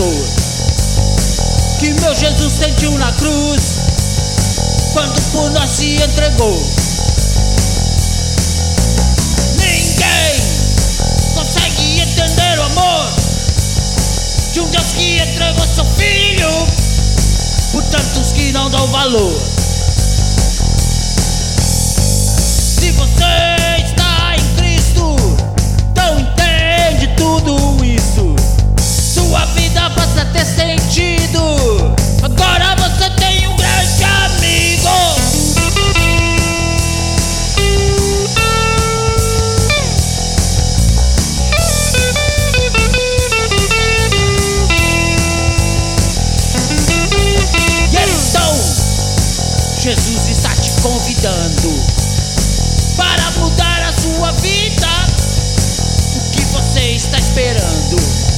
dor que meu Jesus sentiu na cruz quando por nós se entregou. Ninguém consegue entender o amor de um Deus que entregou seu filho por tantos que não dão valor. Do.